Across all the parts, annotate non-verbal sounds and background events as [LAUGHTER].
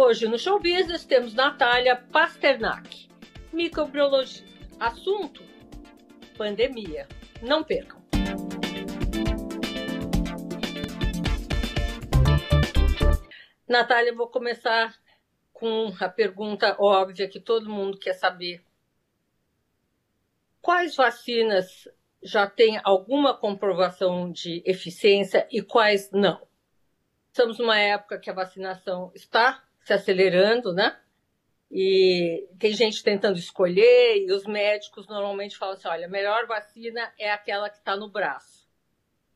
Hoje no Show Business temos Natália Pasternak, microbiologista. Assunto: pandemia. Não percam. Natália, vou começar com a pergunta óbvia que todo mundo quer saber. Quais vacinas já têm alguma comprovação de eficiência e quais não? Estamos numa época que a vacinação está se acelerando, né? E tem gente tentando escolher, e os médicos normalmente falam assim: olha, a melhor vacina é aquela que está no braço.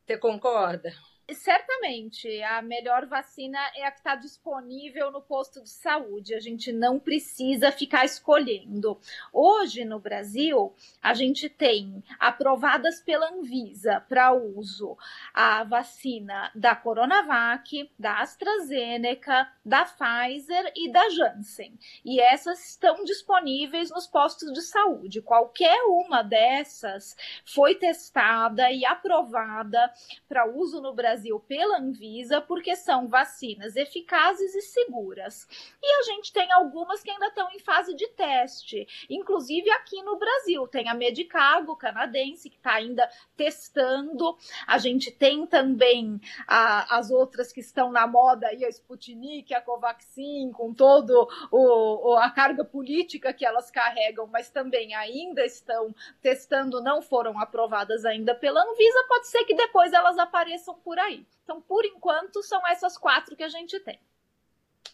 Você concorda? Certamente a melhor vacina é a que está disponível no posto de saúde. A gente não precisa ficar escolhendo. Hoje no Brasil, a gente tem aprovadas pela Anvisa para uso a vacina da Coronavac, da AstraZeneca, da Pfizer e da Janssen. E essas estão disponíveis nos postos de saúde. Qualquer uma dessas foi testada e aprovada para uso no Brasil Brasil pela Anvisa, porque são vacinas eficazes e seguras. E a gente tem algumas que ainda estão em fase de teste, inclusive aqui no Brasil. Tem a Medicago canadense, que está ainda testando. A gente tem também a, as outras que estão na moda aí, a Sputnik, a Covaxin, com todo o, a carga política que elas carregam, mas também ainda estão testando, não foram aprovadas ainda pela Anvisa. Pode ser que depois elas apareçam por aí. Então, por enquanto, são essas quatro que a gente tem.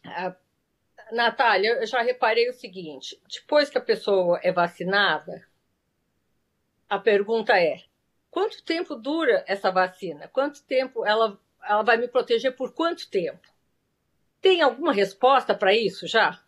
Ah, Natália, eu já reparei o seguinte: depois que a pessoa é vacinada, a pergunta é: quanto tempo dura essa vacina? Quanto tempo ela, ela vai me proteger por quanto tempo? Tem alguma resposta para isso já?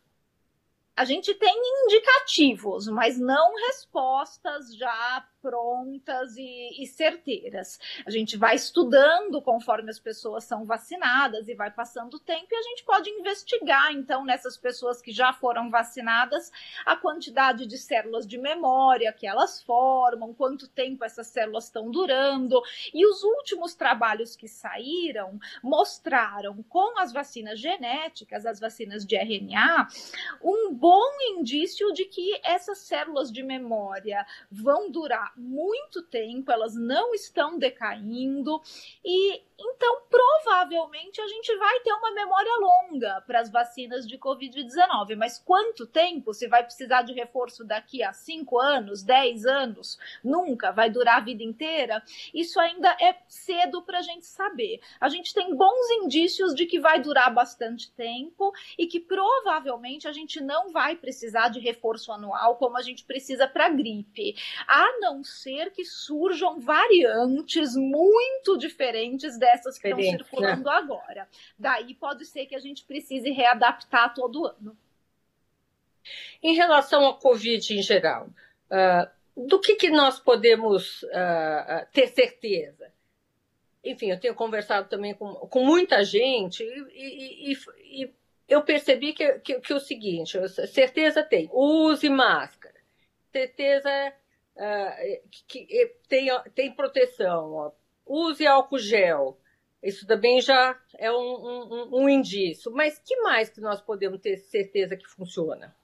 A gente tem indicativos, mas não respostas já prontas e, e, certeiras. A gente vai estudando conforme as pessoas são vacinadas e vai passando o tempo e a gente pode investigar, então, nessas pessoas que já foram vacinadas, a quantidade de células de memória que elas formam, quanto tempo essas células estão durando. E os últimos trabalhos que saíram mostraram com as vacinas genéticas, as vacinas de RNA, um bom indício de que essas células de memória vão durar muito tempo, elas não estão decaindo e então provavelmente a gente vai ter uma memória longa para as vacinas de Covid-19. Mas quanto tempo? Se vai precisar de reforço daqui a 5 anos, 10 anos? Nunca? Vai durar a vida inteira? Isso ainda é cedo para a gente saber. A gente tem bons indícios de que vai durar bastante tempo e que provavelmente a gente não vai precisar de reforço anual como a gente precisa para gripe. A não ser que surjam variantes muito diferentes dessas que estão circulando né? agora. Daí pode ser que a gente precise readaptar todo ano. Em relação à Covid em geral, uh, do que, que nós podemos uh, ter certeza? Enfim, eu tenho conversado também com, com muita gente e, e, e eu percebi que, que, que, o seguinte: certeza tem, use máscara, certeza uh, que, que, tem, tem proteção, ó, use álcool gel, isso também já é um, um, um indício. Mas que mais que nós podemos ter certeza que funciona?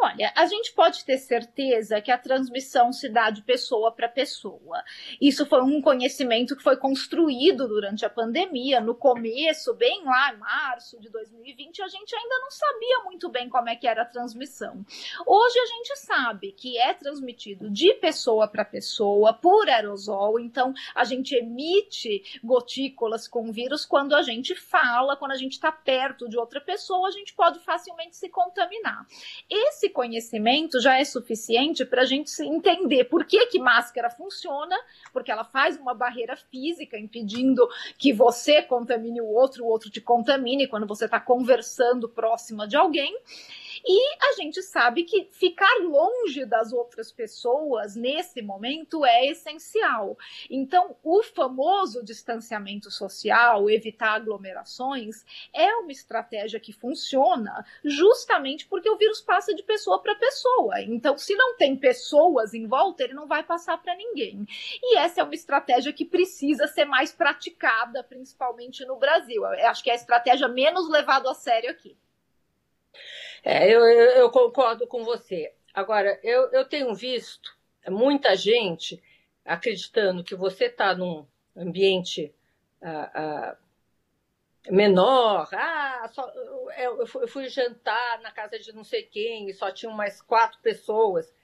Olha, a gente pode ter certeza que a transmissão se dá de pessoa para pessoa. Isso foi um conhecimento que foi construído durante a pandemia. No começo, bem lá em março de 2020, a gente ainda não sabia muito bem como é que era a transmissão. Hoje a gente sabe que é transmitido de pessoa para pessoa por aerosol, então a gente emite gotículas com vírus quando a gente fala, quando a gente está perto de outra pessoa, a gente pode facilmente se contaminar. Esse esse conhecimento já é suficiente para a gente entender por que, que máscara funciona, porque ela faz uma barreira física impedindo que você contamine o outro, o outro te contamine quando você está conversando próxima de alguém. E a gente sabe que ficar longe das outras pessoas nesse momento é essencial. Então, o famoso distanciamento social, evitar aglomerações, é uma estratégia que funciona justamente porque o vírus passa de pessoa para pessoa. Então, se não tem pessoas em volta, ele não vai passar para ninguém. E essa é uma estratégia que precisa ser mais praticada, principalmente no Brasil. Eu acho que é a estratégia menos levada a sério aqui. É, eu, eu, concordo com você. Agora, eu, eu tenho visto muita gente acreditando que você está num ambiente ah, ah, menor. Ah, só, eu, eu fui jantar na casa de não sei quem e só tinham mais quatro pessoas.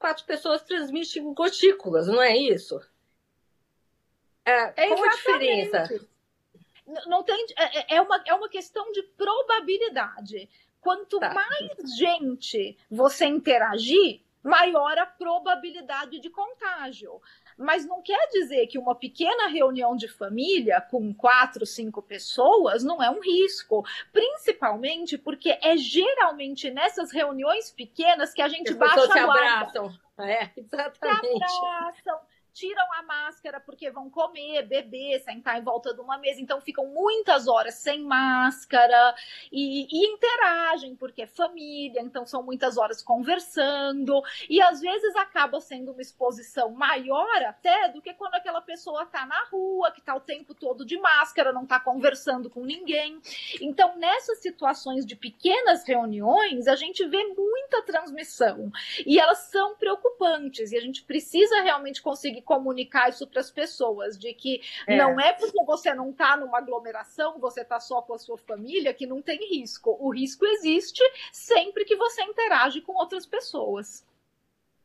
Quatro pessoas transmitem gotículas, não é isso? É, é qual a diferença? Não tem, é, é, é, uma, é uma questão de probabilidade. Quanto tá. mais gente você interagir, maior a probabilidade de contágio. Mas não quer dizer que uma pequena reunião de família com quatro, cinco pessoas não é um risco. Principalmente porque é geralmente nessas reuniões pequenas que a gente As baixa a guarda. Abraçam. É, [LAUGHS] exatamente. Se abraçam, tiram a máscara porque vão comer, beber, sentar em volta de uma mesa, então ficam muitas horas sem máscara e, e, interagem porque é família, então são muitas horas conversando. E às vezes acaba sendo uma exposição maior até do que quando aquela pessoa está na rua, que está o tempo todo de máscara, não está conversando com ninguém. Então, nessas situações de pequenas reuniões, a gente vê muita transmissão. E elas são preocupantes e a gente precisa realmente conseguir comunicar isso para as pessoas, de que é. não é porque você não está numa aglomeração, você está só com a sua família, que não tem risco. O risco existe sempre que você interage com outras pessoas.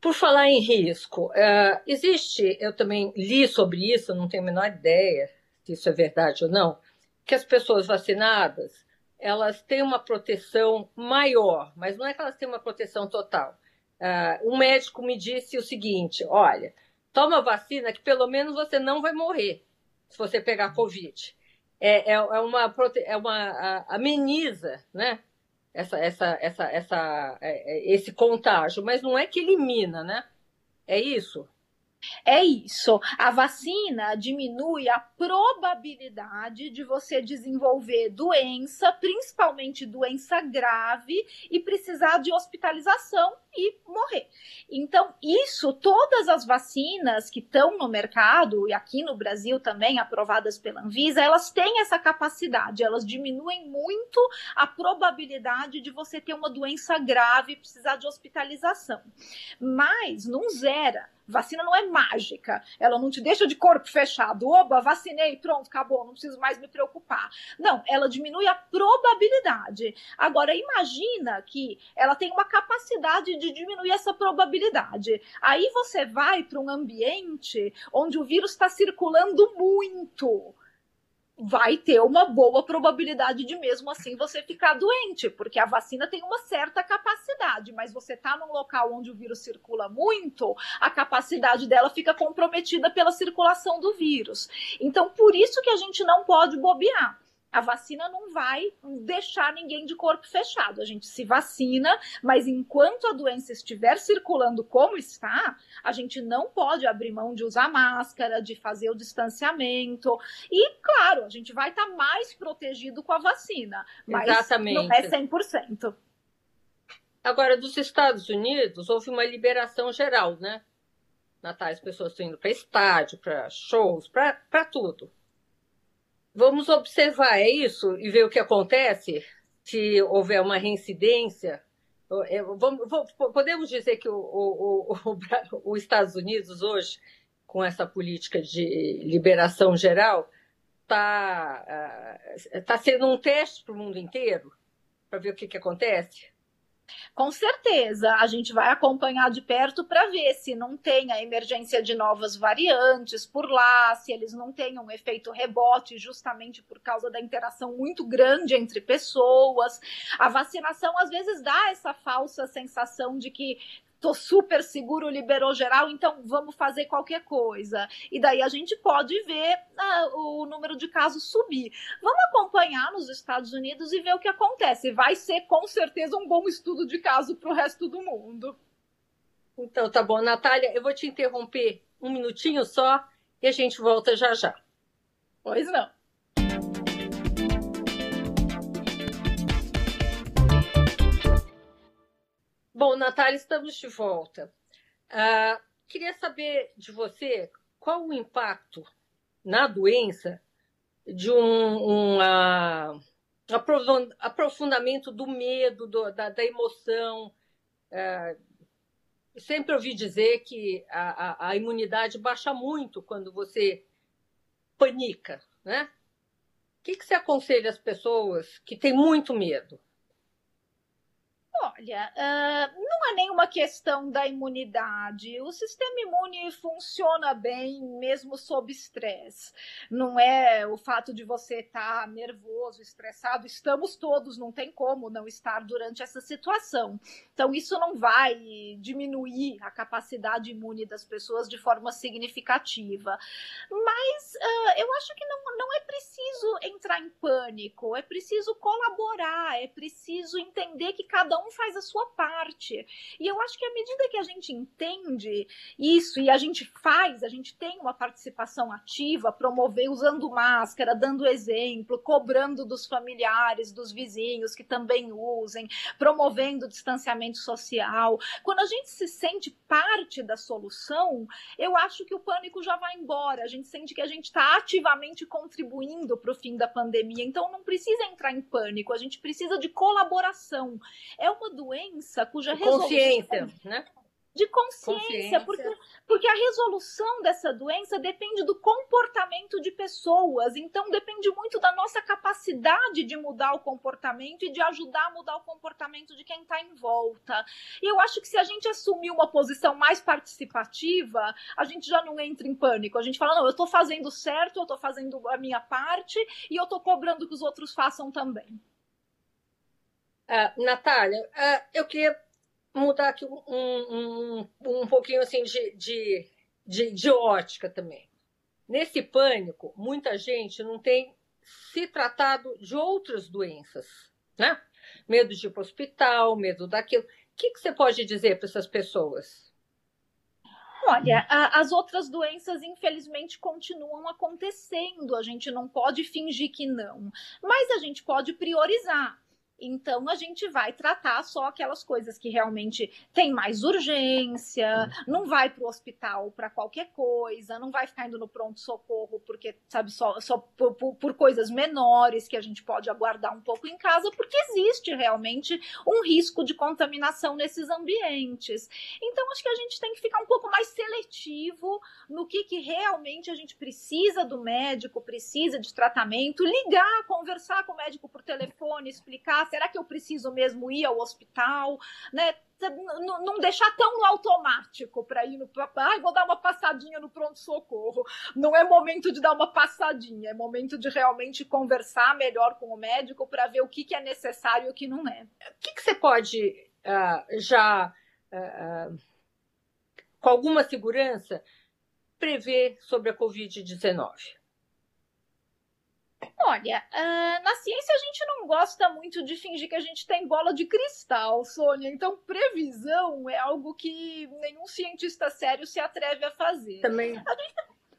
Por falar em risco, uh, existe, eu também li sobre isso, não tenho a menor ideia se isso é verdade ou não, que as pessoas vacinadas elas têm uma proteção maior, mas não é que elas têm uma proteção total. Uh, um médico me disse o seguinte: olha, toma vacina que pelo menos você não vai morrer se você pegar Covid. É, é, é uma, é uma ameniza, né? Essa, essa, essa, essa, é, é, esse contágio, mas não é que elimina, né? É isso? É isso. A vacina diminui a probabilidade de você desenvolver doença, principalmente doença grave, e precisar de hospitalização e morrer. Então, isso, todas as vacinas que estão no mercado, e aqui no Brasil também aprovadas pela Anvisa, elas têm essa capacidade, elas diminuem muito a probabilidade de você ter uma doença grave e precisar de hospitalização. Mas não zera Vacina não é mágica, ela não te deixa de corpo fechado. Oba, vacinei, pronto, acabou, não preciso mais me preocupar. Não, ela diminui a probabilidade. Agora, imagina que ela tem uma capacidade de diminuir essa probabilidade. Aí você vai para um ambiente onde o vírus está circulando muito vai ter uma boa probabilidade de mesmo assim você ficar doente, porque a vacina tem uma certa capacidade, mas você está num local onde o vírus circula muito, a capacidade dela fica comprometida pela circulação do vírus. Então, por isso que a gente não pode bobear a vacina não vai deixar ninguém de corpo fechado. A gente se vacina, mas enquanto a doença estiver circulando como está, a gente não pode abrir mão de usar máscara, de fazer o distanciamento. E, claro, a gente vai estar tá mais protegido com a vacina, mas Exatamente. não é 100%. Agora, dos Estados Unidos, houve uma liberação geral, né? Natal, as pessoas estão indo para estádio, para shows, para tudo. Vamos observar, é isso, e ver o que acontece se houver uma reincidência. É, podemos dizer que o, o, o, [LAUGHS] os Estados Unidos hoje, com essa política de liberação geral, está ah, tá sendo um teste para o mundo inteiro, para ver o que, que acontece? Com certeza, a gente vai acompanhar de perto para ver se não tem a emergência de novas variantes por lá, se eles não têm um efeito rebote justamente por causa da interação muito grande entre pessoas. A vacinação às vezes dá essa falsa sensação de que tô super seguro, liberou geral, então vamos fazer qualquer coisa. E daí a gente pode ver ah, o número de casos subir. Vamos acompanhar nos Estados Unidos e ver o que acontece. Vai ser com certeza um bom estudo de caso para o resto do mundo. Então tá bom, Natália, eu vou te interromper um minutinho só e a gente volta já já. Pois não. Bom, Natália, estamos de volta. Uh, queria saber de você qual o impacto na doença de um, uma, aprofundamento do medo, do, da, da, emoção. É, sempre ouvi dizer que a, a, a, imunidade baixa muito quando você panica, né? O que, que você aconselha às pessoas que têm muito medo? Olha, uh, não é nenhuma questão da imunidade. O sistema imune funciona bem mesmo sob estresse. Não é o fato de você estar tá nervoso, estressado. Estamos todos, não tem como não estar durante essa situação. Então, isso não vai diminuir a capacidade imune das pessoas de forma significativa. Mas uh, eu acho que não, não é preciso entrar em pânico, é preciso colaborar, é preciso entender que cada um faz a sua parte. E eu acho que à medida que a gente entende isso e a gente faz, a gente tem uma participação ativa, promover usando máscara, dando exemplo, cobrando dos familiares, dos vizinhos que também usem, promovendo distanciamento social. Quando a gente se sente parte da solução, eu acho que o pânico já vai embora. A gente sente que a gente está ativamente contribuindo para o fim da pandemia. Então não precisa entrar em pânico, a gente precisa de colaboração. É uma doença cuja resolução. Consciência, né? de consciência, consciência, Porque, porque a resolução dessa doença depende do comportamento de pessoas, então depende muito da nossa capacidade de mudar o comportamento e de ajudar a mudar o comportamento de quem está em volta. E eu acho que se a gente assumir uma posição mais participativa, a gente já não entra em pânico. A gente fala, não, eu estou fazendo certo, eu estou fazendo a minha parte e eu estou cobrando que os outros façam também. Uh, Natália, uh, eu queria mudar aqui um, um, um pouquinho assim de, de, de, de ótica também. Nesse pânico, muita gente não tem se tratado de outras doenças, né? Medo de ir para o hospital, medo daquilo. O que, que você pode dizer para essas pessoas? Olha, a, as outras doenças, infelizmente, continuam acontecendo. A gente não pode fingir que não. Mas a gente pode priorizar. Então a gente vai tratar só aquelas coisas que realmente tem mais urgência, uhum. não vai para o hospital para qualquer coisa, não vai ficar indo no pronto-socorro porque, sabe, só, só por, por, por, coisas menores que a gente pode aguardar um pouco em casa, porque existe realmente um risco de contaminação nesses ambientes. Então acho que a gente tem que ficar um pouco mais seletivo no que, que realmente a gente precisa do médico, precisa de tratamento, ligar, conversar com o médico por telefone, explicar será que eu preciso mesmo ir ao hospital? Né? Não deixar tão automático para ir no. Ai, vou dar uma passadinha no pronto-socorro. Não é momento de dar uma passadinha, é momento de realmente conversar melhor com o médico para ver o que, que é necessário e o que não é. O que, que você pode uh, já, uh, com alguma segurança, prever sobre a Covid-19? Olha, uh, na ciência a gente não gosta muito de fingir que a gente tem bola de cristal, Sônia. Então, previsão é algo que nenhum cientista sério se atreve a fazer. Também. A gente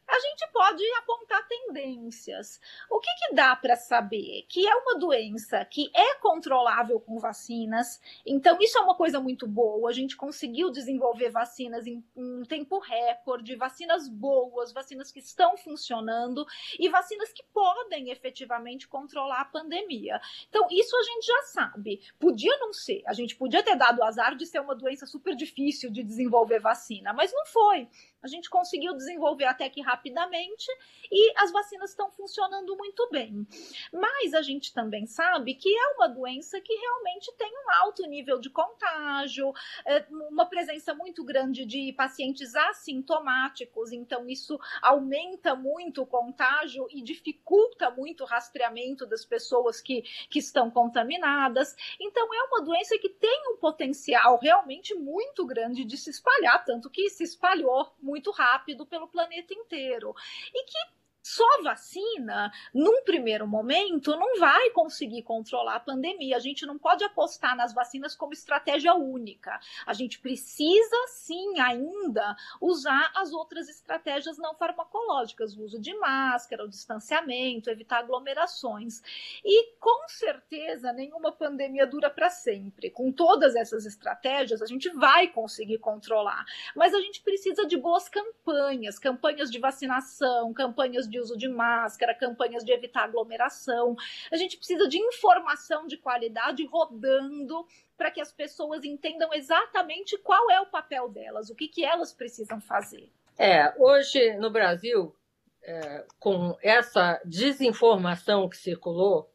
a gente pode apontar tendências. O que, que dá para saber? Que é uma doença que é controlável com vacinas, então isso é uma coisa muito boa. A gente conseguiu desenvolver vacinas em um tempo recorde, vacinas boas, vacinas que estão funcionando e vacinas que podem efetivamente controlar a pandemia. Então, isso a gente já sabe. Podia não ser, a gente podia ter dado o azar de ser uma doença super difícil de desenvolver vacina, mas não foi. A gente conseguiu desenvolver até que rapidamente e as vacinas estão funcionando muito bem. Mas a gente também sabe que é uma doença que realmente tem um alto nível de contágio, é, uma presença muito grande de pacientes assintomáticos, então isso aumenta muito o contágio e dificulta muito o rastreamento das pessoas que, que estão contaminadas. Então é uma doença que tem um potencial realmente muito grande de se espalhar, tanto que se espalhou muito rápido pelo planeta inteiro. E que só vacina, num primeiro momento, não vai conseguir controlar a pandemia. A gente não pode apostar nas vacinas como estratégia única. A gente precisa, sim, ainda usar as outras estratégias não farmacológicas, o uso de máscara, o distanciamento, evitar aglomerações. E, com certeza, nenhuma pandemia dura para sempre. Com todas essas estratégias, a gente vai conseguir controlar. Mas a gente precisa de boas campanhas campanhas de vacinação, campanhas de uso de máscara, campanhas de evitar aglomeração. A gente precisa de informação de qualidade rodando para que as pessoas entendam exatamente qual é o papel delas, o que, que elas precisam fazer. É, hoje no Brasil, é, com essa desinformação que circulou,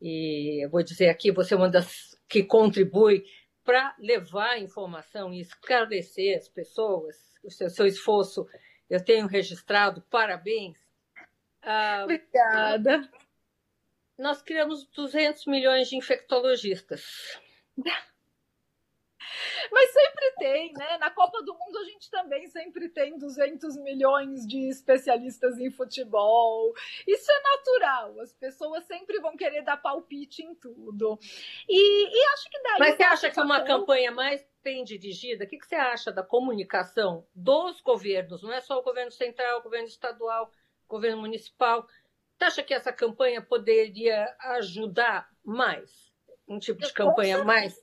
e eu vou dizer aqui, você é uma das que contribui para levar informação e esclarecer as pessoas, o seu, seu esforço eu tenho registrado, parabéns. Ah, Obrigada. Nós criamos 200 milhões de infectologistas. [LAUGHS] Mas sempre tem, né? Na Copa do Mundo a gente também sempre tem 200 milhões de especialistas em futebol. Isso é natural. As pessoas sempre vão querer dar palpite em tudo. E, e acho que daí. Mas você acha que é uma campanha mais bem dirigida? O que, que você acha da comunicação dos governos? Não é só o governo central, o governo estadual, governo municipal. Você acha que essa campanha poderia ajudar mais? Um tipo de campanha mais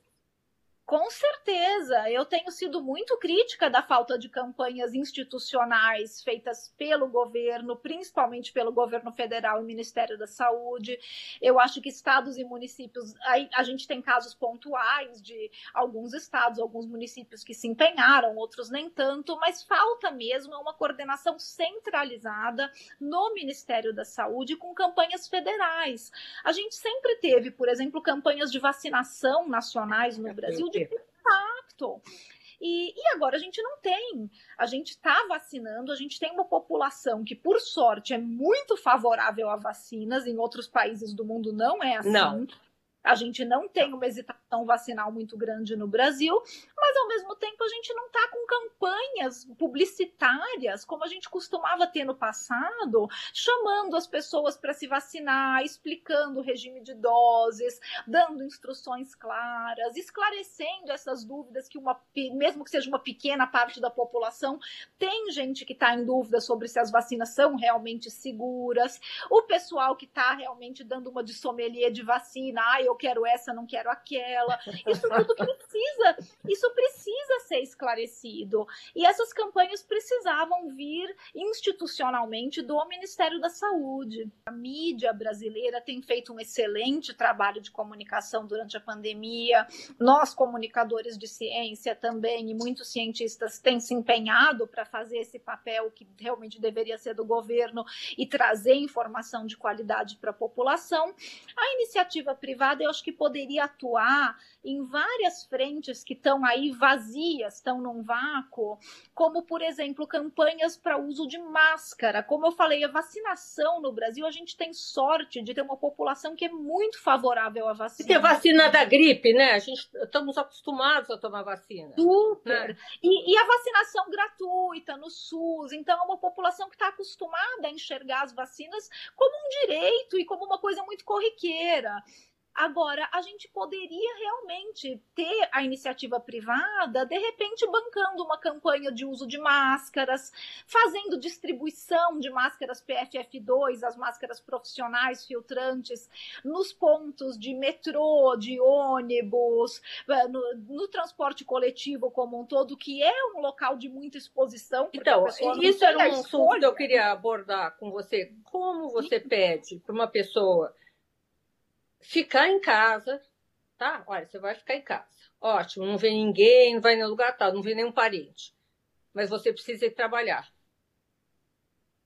com certeza, eu tenho sido muito crítica da falta de campanhas institucionais feitas pelo governo, principalmente pelo governo federal e Ministério da Saúde. Eu acho que estados e municípios, a, gente tem casos pontuais de alguns estados, alguns municípios que se empenharam, outros nem tanto, mas falta mesmo uma coordenação centralizada no Ministério da Saúde com campanhas federais. A gente sempre teve, por exemplo, campanhas de vacinação nacionais no Brasil de impacto. E, e, agora a gente não tem. A gente está vacinando, a gente tem uma população que, por sorte, é muito favorável a vacinas. Em outros países do mundo não é assim. Não. A gente não tem uma hesitação vacinal muito grande no Brasil, mas ao mesmo tempo a gente não está com campanhas publicitárias como a gente costumava ter no passado, chamando as pessoas para se vacinar, explicando o regime de doses, dando instruções claras, esclarecendo essas dúvidas que uma, mesmo que seja uma pequena parte da população, tem gente que está em dúvida sobre se as vacinas são realmente seguras, o pessoal que está realmente dando uma de sommelier de vacina, ah, eu quero essa, não quero aquela. Isso tudo precisa, isso precisa ser esclarecido. E essas campanhas precisavam vir institucionalmente do Ministério da Saúde. A mídia brasileira tem feito um excelente trabalho de comunicação durante a pandemia. Nós, comunicadores de ciência também, e muitos cientistas têm se empenhado para fazer esse papel que realmente deveria ser do governo e trazer informação de qualidade para a população. A iniciativa privada eu acho que poderia atuar em várias frentes que estão aí vazias, estão num vácuo, como, por exemplo, campanhas para uso de máscara. Como eu falei, a vacinação no Brasil, a gente tem sorte de ter uma população que é muito favorável à vacina. E ter vacina da gripe, né? A gente estamos acostumados a tomar vacina. Super. Né? E, e a vacinação gratuita no SUS. Então, é uma população que está acostumada a enxergar as vacinas como um direito e como uma coisa muito corriqueira. Agora, a gente poderia realmente ter a iniciativa privada, de repente, bancando uma campanha de uso de máscaras, fazendo distribuição de máscaras PFF2, as máscaras profissionais filtrantes, nos pontos de metrô, de ônibus, eh, no, no transporte coletivo como um todo, que é um local de muita exposição. Então, isso era um assunto que eu queria abordar com você. Como você pede para uma pessoa ficar em casa, tá? Olha, você vai ficar em casa. Ótimo, não vê ninguém, não vai em lugar tal, não vê nenhum parente. Mas você precisa ir trabalhar.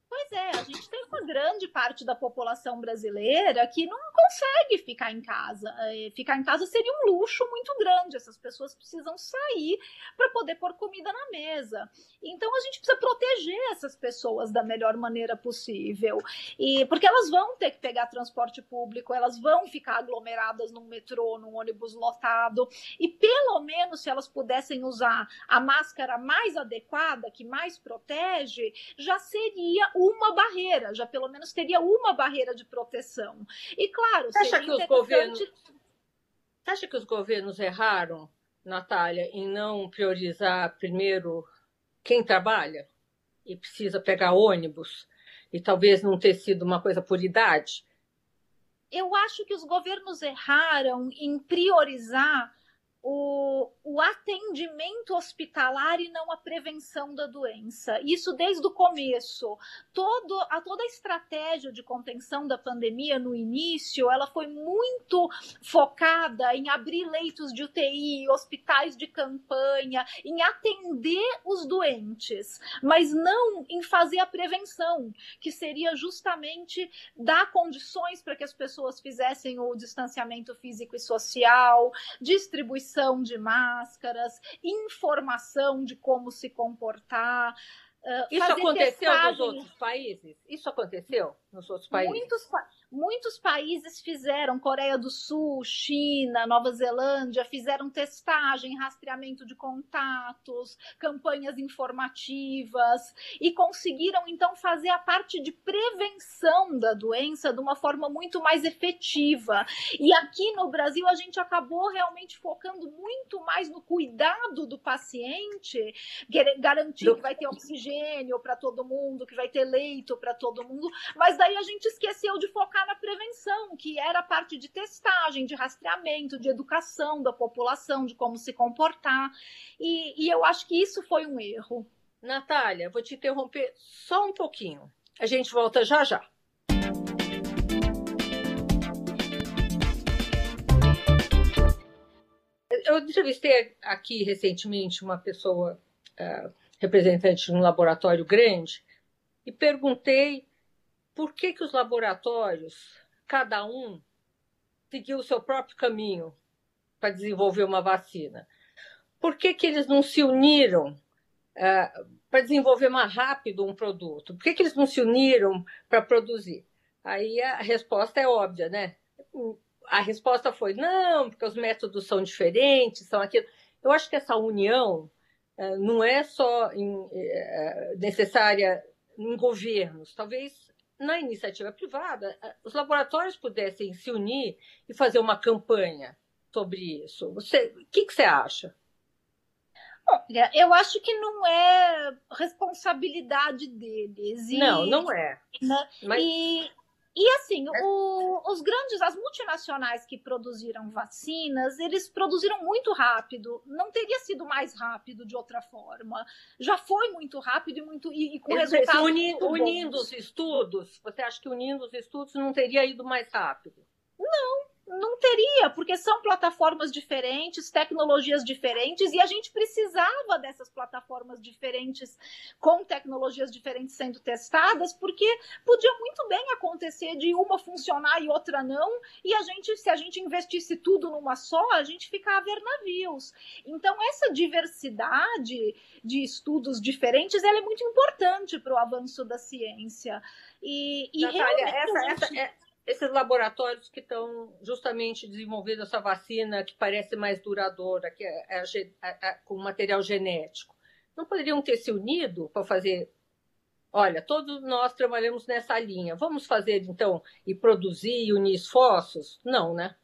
Pois é, a gente tem uma grande parte da população brasileira que não consegue ficar em casa. É, ficar em casa seria um luxo muito grande. Essas pessoas precisam sair para poder pôr comida na mesa. Então a gente precisa proteger essas pessoas da melhor maneira possível. E porque elas vão ter que pegar transporte público, elas vão ficar aglomeradas num metrô, num ônibus lotado. E pelo menos se elas pudessem usar a máscara mais adequada, que mais protege, já seria uma barreira, já pelo menos teria uma barreira de proteção. E claro, Você acha que os governos Você acha que os governos erraram, Natália, em não priorizar primeiro quem trabalha e precisa pegar ônibus e talvez não ter sido uma coisa por idade? Eu acho que os governos erraram em priorizar o, o, atendimento hospitalar e não a prevenção da doença. Isso desde o começo. Todo, a, toda a estratégia de contenção da pandemia no início, ela foi muito focada em abrir leitos de UTI, hospitais de campanha, em atender os doentes, mas não em fazer a prevenção, que seria justamente dar condições para que as pessoas fizessem o distanciamento físico e social, distribuição de máscaras, informação de como se comportar. Uh, Isso aconteceu testagem. nos outros países? Isso aconteceu nos outros países? Muitos, Muitos países fizeram, Coreia do Sul, China, Nova Zelândia, fizeram testagem, rastreamento de contatos, campanhas informativas e conseguiram então fazer a parte de prevenção da doença de uma forma muito mais efetiva. E aqui no Brasil a gente acabou realmente focando muito mais no cuidado do paciente, garantir que vai ter oxigênio para todo mundo, que vai ter leito para todo mundo, mas daí a gente esqueceu de focar na prevenção, que era parte de testagem, de rastreamento, de educação da população, de como se comportar. E, e eu acho que isso foi um erro. Natália, vou te interromper só um pouquinho. A gente volta já já. Eu entrevistei aqui recentemente uma pessoa uh, representante de um laboratório grande e perguntei por que, que os laboratórios, cada um, seguiu o seu próprio caminho para desenvolver uma vacina? Por que, que eles não se uniram uh, para desenvolver mais rápido um produto? Por que, que eles não se uniram para produzir? Aí a resposta é óbvia, né? A resposta foi não, porque os métodos são diferentes, são aquilo. Eu acho que essa união uh, não é só uh, necessária em governos, talvez na iniciativa privada, eh, os laboratórios pudessem se unir e fazer uma campanha sobre isso. Você, o que, que você acha? Olha, eu acho que não é responsabilidade deles. E, não, não é. Né? Mas... E e assim, o, os grandes, as multinacionais que produziram vacinas, eles produziram muito rápido. Não teria sido mais rápido de outra forma. Já foi muito rápido e muito e, e com resultados. Uni, unindo os estudos, você acha que unindo os estudos não teria ido mais rápido? Não, não teria, porque são plataformas diferentes, tecnologias diferentes, e a gente precisava dessas plataformas diferentes, com tecnologias diferentes sendo testadas, porque podia muito bem acontecer de uma funcionar e outra não, e a gente, se a gente investisse tudo numa só, a gente ficava a ver navios. Então, essa diversidade de estudos diferentes ela é muito importante para o avanço da ciência. E, e Natália, essa, gente... essa, é esses laboratórios que estão justamente desenvolvendo essa vacina que parece mais duradoura, que é, é, é, é com material genético, não poderiam ter se unido para fazer? Olha, todos nós trabalhamos nessa linha. Vamos fazer então e produzir e unir esforços? Não, né?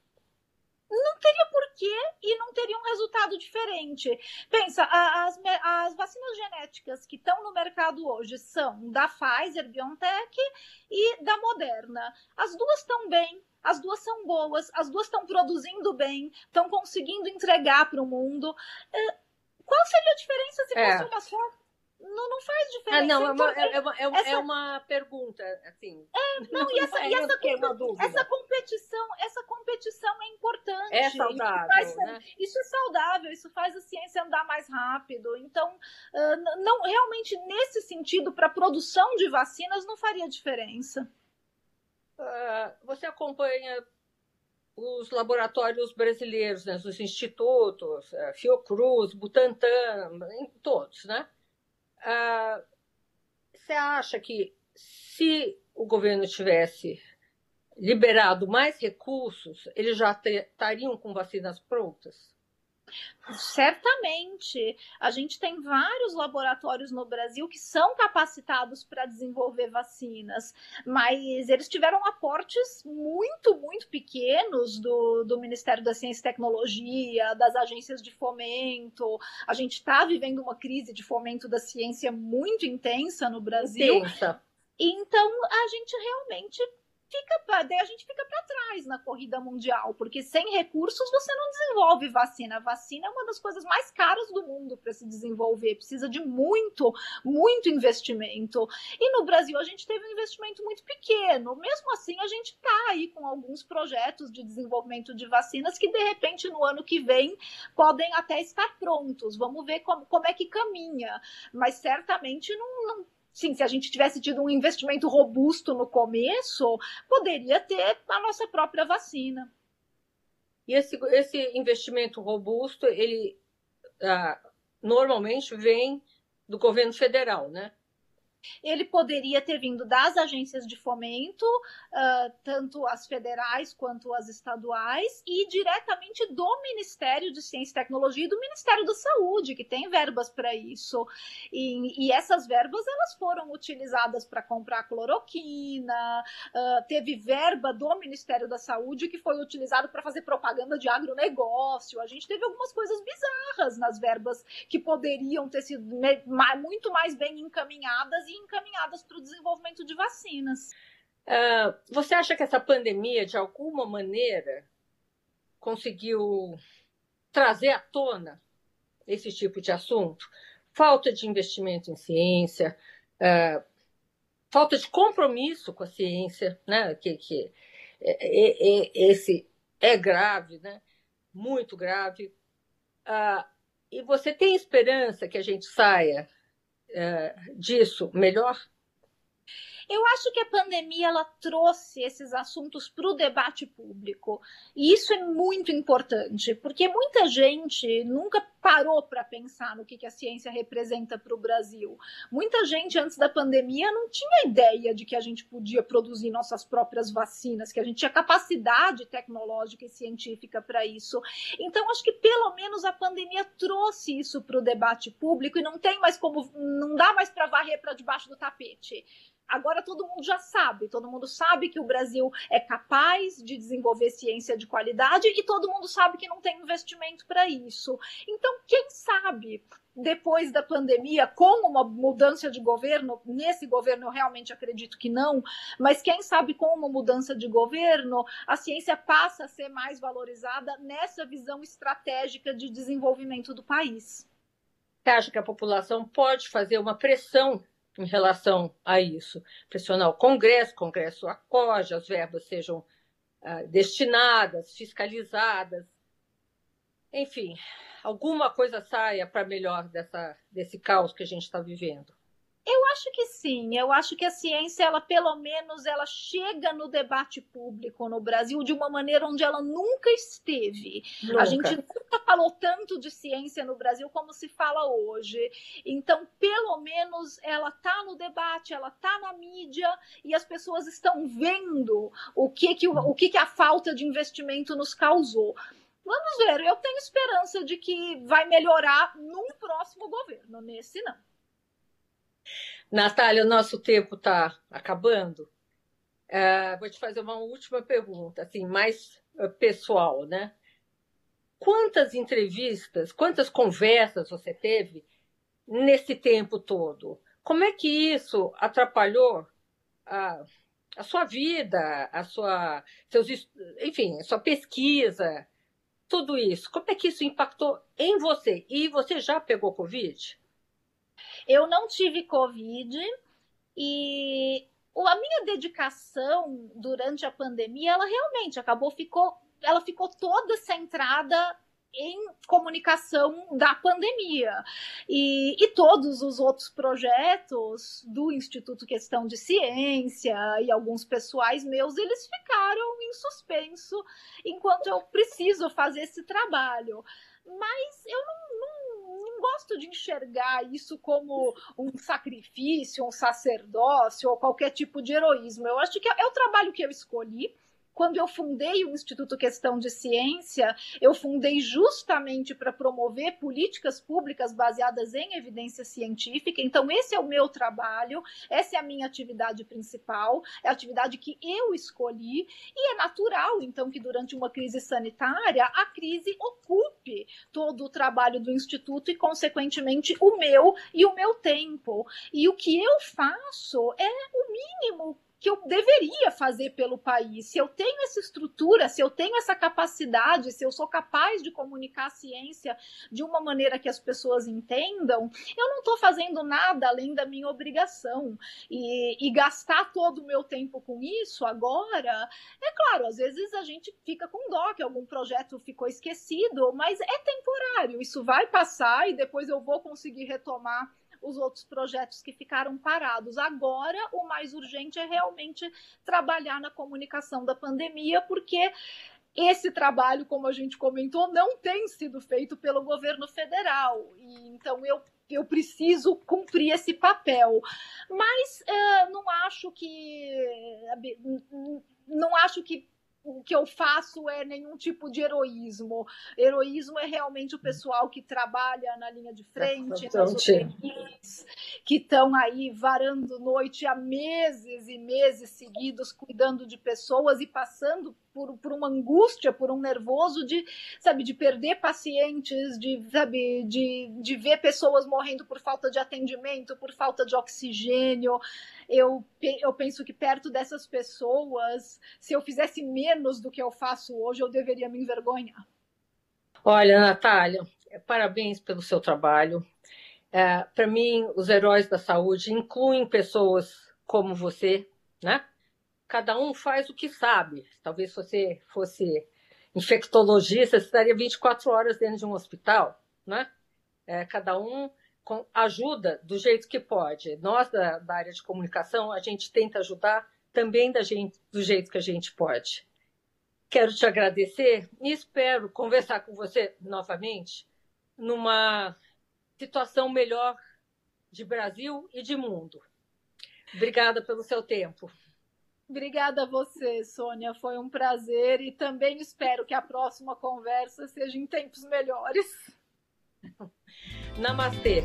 Não teria porquê e não teria um resultado diferente. Pensa, as, as vacinas genéticas que estão no mercado hoje são da Pfizer, BioNTech e da Moderna. As duas estão bem, as duas são boas, as duas estão produzindo bem, estão conseguindo entregar para o mundo. É, qual seria a diferença se fosse é. uma só? Não, não faz ah, diferença. Ah, não, é, uma, então, é, uma, é, essa... é uma pergunta, assim. É, não, e [LAUGHS] essa, e essa, essa competição, essa competição é importante. É saudável, faz, né? Isso é saudável, isso faz a ciência andar mais rápido. Então, não realmente nesse sentido, para a produção de vacinas, não faria diferença. Uh, você acompanha os laboratórios brasileiros, né, os institutos, uh, Fiocruz, Butantan, todos, né? Você acha que se o governo tivesse liberado mais recursos, eles já estariam com vacinas prontas? Certamente. A gente tem vários laboratórios no Brasil que são capacitados para desenvolver vacinas, mas eles tiveram aportes muito, muito pequenos do, do Ministério da Ciência e Tecnologia, das agências de fomento. A gente está vivendo uma crise de fomento da ciência muito intensa no Brasil. Intensa. Então, a gente realmente fica, daí a gente fica para trás na corrida mundial, porque sem recursos você não desenvolve vacina. A vacina é uma das coisas mais caras do mundo para se desenvolver, precisa de muito, muito investimento. E no Brasil a gente teve um investimento muito pequeno. Mesmo assim, a gente está aí com alguns projetos de desenvolvimento de vacinas que de repente no ano que vem podem até estar prontos. Vamos ver como, como é que caminha, mas certamente não, não sim, se a gente tivesse tido um investimento robusto no começo, poderia ter a nossa própria vacina. E esse, esse investimento robusto, ele ah, normalmente vem do governo federal, né? Ele poderia ter vindo das agências de fomento, uh, tanto as federais quanto as estaduais, e diretamente do Ministério de Ciência e Tecnologia e do Ministério da Saúde, que tem verbas para isso. E, e, essas verbas elas foram utilizadas para comprar cloroquina, uh, teve verba do Ministério da Saúde que foi utilizado para fazer propaganda de agronegócio. A gente teve algumas coisas bizarras nas verbas que poderiam ter sido muito mais bem encaminhadas e encaminhadas para o desenvolvimento de vacinas. Uh, você acha que essa pandemia, de alguma maneira, conseguiu trazer à tona esse tipo de assunto? Falta de investimento em ciência, uh, falta de compromisso com a ciência, né? que, que é, é, é, esse é grave, né? muito grave. Uh, e você tem esperança que a gente saia disso melhor? Eu acho que a pandemia ela trouxe esses assuntos para o debate público. E isso é muito importante, porque muita gente nunca parou para pensar no que, que a ciência representa para o Brasil. Muita gente, antes da pandemia, não tinha ideia de que a gente podia produzir nossas próprias vacinas, que a gente tinha capacidade tecnológica e científica para isso. Então, acho que pelo menos a pandemia trouxe isso para o debate público e não tem mais como, não dá mais para varrer para debaixo do tapete agora todo mundo já sabe, todo mundo sabe que o Brasil é capaz de desenvolver ciência de qualidade e todo mundo sabe que não tem investimento para isso. Então, quem sabe depois da pandemia, com uma mudança de governo, nesse governo eu realmente acredito que não, mas quem sabe com uma mudança de governo, a ciência passa a ser mais valorizada nessa visão estratégica de desenvolvimento do país. Você acha que a população pode fazer uma pressão em relação a isso. Pressionar o Congresso, o Congresso acorde, as verbas sejam ah, destinadas, fiscalizadas. Enfim, alguma coisa saia para melhor dessa, desse caos que a gente está vivendo. Eu acho que sim. Eu acho que a ciência, ela pelo menos, ela chega no debate público no Brasil de uma maneira onde ela nunca esteve. Nunca. A gente nunca falou tanto de ciência no Brasil como se fala hoje. Então, pelo menos, ela está no debate, ela está na mídia e as pessoas estão vendo o que que, o que que a falta de investimento nos causou. Vamos ver. Eu tenho esperança de que vai melhorar num próximo governo. Nesse não. Natália, o nosso tempo está acabando. Uh, vou te fazer uma última pergunta, assim, mais uh, pessoal, né? Quantas entrevistas, quantas conversas você teve nesse tempo todo? Como é que isso atrapalhou a, a sua vida, a sua, seus, enfim, a sua pesquisa, tudo isso? Como é que isso impactou em você? E você já pegou Covid? Eu não tive Covid e a minha dedicação durante a pandemia, ela realmente acabou, ficou, ela ficou toda centrada em comunicação da pandemia. E, e, todos os outros projetos do Instituto Questão de Ciência e alguns pessoais meus, eles ficaram em suspenso enquanto eu preciso fazer esse trabalho. Mas eu não, não gosto de enxergar isso como um sacrifício, um sacerdócio ou qualquer tipo de heroísmo. Eu acho que é o trabalho que eu escolhi quando eu fundei o Instituto Questão de Ciência, eu fundei justamente para promover políticas públicas baseadas em evidência científica. Então, esse é o meu trabalho, essa é a minha atividade principal, é a atividade que eu escolhi, e é natural, então, que durante uma crise sanitária, a crise ocupe todo o trabalho do Instituto e, consequentemente, o meu e o meu tempo. E o que eu faço é o mínimo que eu deveria fazer pelo país. Se eu tenho essa estrutura, se eu tenho essa capacidade, se eu sou capaz de comunicar a ciência de uma maneira que as pessoas entendam, eu não estou fazendo nada além da minha obrigação. E, e gastar todo o meu tempo com isso agora, é claro, às vezes a gente fica com dó que algum projeto ficou esquecido, mas é temporário. Isso vai passar e depois eu vou conseguir retomar os outros projetos que ficaram parados. Agora, o mais urgente é realmente trabalhar na comunicação da pandemia, porque esse trabalho, como a gente comentou, não tem sido feito pelo governo federal. E, então, eu eu preciso cumprir esse papel. Mas uh, não acho que não acho que o que eu faço é nenhum tipo de heroísmo. Heroísmo é realmente o pessoal que trabalha na linha de frente, nas UTIs, que estão aí varando noite há meses e meses seguidos cuidando de pessoas e passando por, por uma angústia, por um nervoso de, sabe, de perder pacientes, de, sabe, de, de ver pessoas morrendo por falta de atendimento, por falta de oxigênio. Eu, eu penso que perto dessas pessoas, se eu fizesse menos do que eu faço hoje, eu deveria me envergonhar. Olha, Natália, parabéns pelo seu trabalho. É, Para mim, os heróis da saúde incluem pessoas como você, né? Cada um faz o que sabe. Talvez se você fosse infectologista, você estaria 24 horas dentro de um hospital, né? É, cada um ajuda do jeito que pode. Nós, da, da, área de comunicação, a gente tenta ajudar também da gente, do jeito que a gente pode. Quero te agradecer e espero conversar com você novamente numa situação melhor de Brasil e de mundo. Obrigada pelo seu tempo. Obrigada a você, Sônia. Foi um prazer e também espero que a próxima conversa seja em tempos melhores. Namastê.